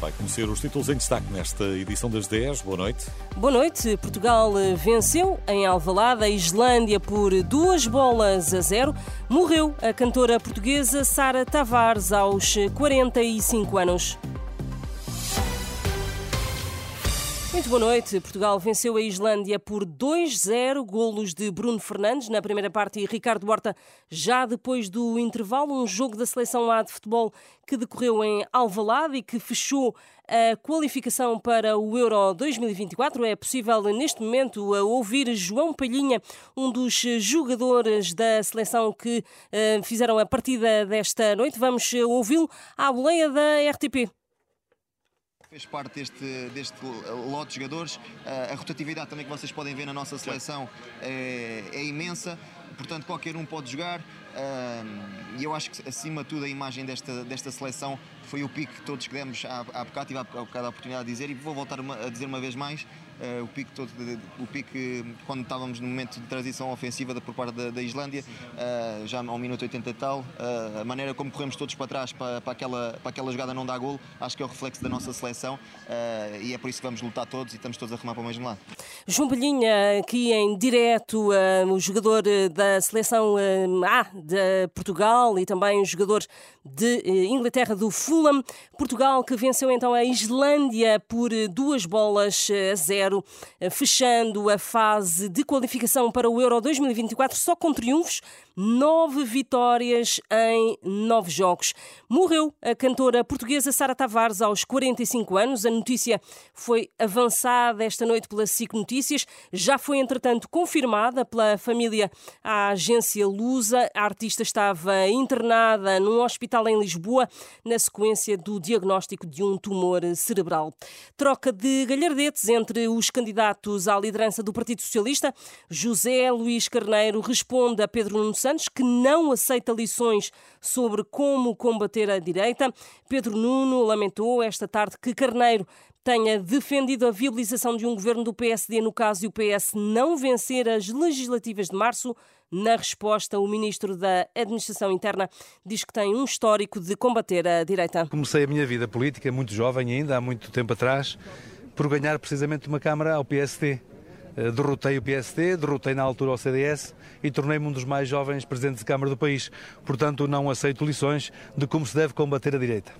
Vai conhecer os títulos em destaque nesta edição das 10. Boa noite. Boa noite. Portugal venceu em Alvalade a Islândia por duas bolas a zero. Morreu a cantora portuguesa Sara Tavares aos 45 anos. Muito boa noite. Portugal venceu a Islândia por 2-0, golos de Bruno Fernandes na primeira parte e Ricardo Horta já depois do intervalo. Um jogo da seleção A de futebol que decorreu em Alvalade e que fechou a qualificação para o Euro 2024. É possível neste momento ouvir João Palhinha, um dos jogadores da seleção que uh, fizeram a partida desta noite. Vamos ouvi-lo à boleia da RTP fez parte deste, deste lote de jogadores. A rotatividade também que vocês podem ver na nossa seleção é, é imensa, portanto qualquer um pode jogar. E eu acho que acima de tudo a imagem desta, desta seleção foi o pique que todos que demos há, há bocado, tive há bocado a oportunidade de dizer e vou voltar a dizer uma vez mais uh, o pique todo, o pique quando estávamos no momento de transição ofensiva por parte da, da Islândia, uh, já ao minuto 80 e tal, uh, a maneira como corremos todos para trás para, para, aquela, para aquela jogada não dar golo, acho que é o reflexo da nossa seleção e é por isso que vamos lutar todos e estamos todos a remar para o mesmo lado. João aqui em direto, o jogador da seleção A de Portugal e também o jogador de Inglaterra do Fulham. Portugal que venceu então a Islândia por duas bolas a zero 0, eh, fechando a fase de qualificação para o Euro 2024 só com triunfos, nove vitórias em nove jogos. Morreu a cantora portuguesa Sara Tavares aos 45 anos. A notícia foi avançada esta noite pela SIC Notícias. Já foi, entretanto, confirmada pela família à agência Lusa. A artista estava internada num hospital em Lisboa na sequência do diagnóstico de um tumor cerebral. Troca de galhardetes entre os candidatos à liderança do Partido Socialista. José Luís Carneiro responde a Pedro Nuno Santos que não aceita lições sobre como combater a direita. Pedro Nuno lamentou esta tarde que Carneiro tenha defendido a viabilização de um governo do PSD no caso de o PS não vencer as legislativas de março. Na resposta, o ministro da Administração Interna diz que tem um histórico de combater a direita. Comecei a minha vida política muito jovem ainda, há muito tempo atrás, por ganhar precisamente uma Câmara ao PSD. Eh, derrotei o PSD, derrotei na altura o CDS e tornei-me um dos mais jovens presidentes de Câmara do país. Portanto, não aceito lições de como se deve combater a direita.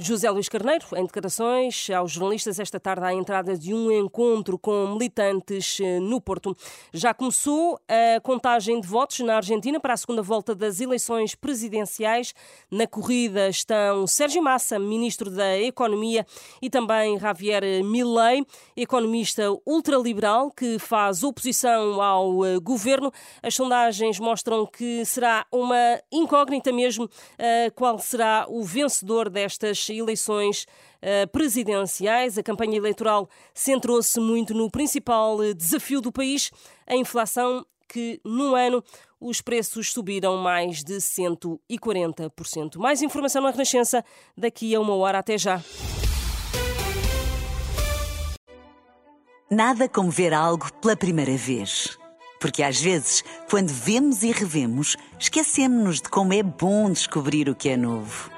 José Luís Carneiro, em declarações aos jornalistas esta tarde à entrada de um encontro com militantes eh, no Porto. Já começou a contagem de votos na Argentina para a segunda volta das eleições presidenciais. Na corrida estão Sérgio Massa, ministro da Economia, e também Javier Milei, economista ultraliberal que faz oposição ao eh, governo. As sondagens mostram que será uma incógnita mesmo eh, qual será o vencedor destas eleições eh, presidenciais. A campanha eleitoral centrou-se muito no principal eh, desafio do país, a inflação, que num ano os preços subiram mais de 140%. Mais informação na Renascença daqui a uma hora. Até já. Nada como ver algo pela primeira vez. Porque às vezes, quando vemos e revemos, esquecemos-nos de como é bom descobrir o que é novo.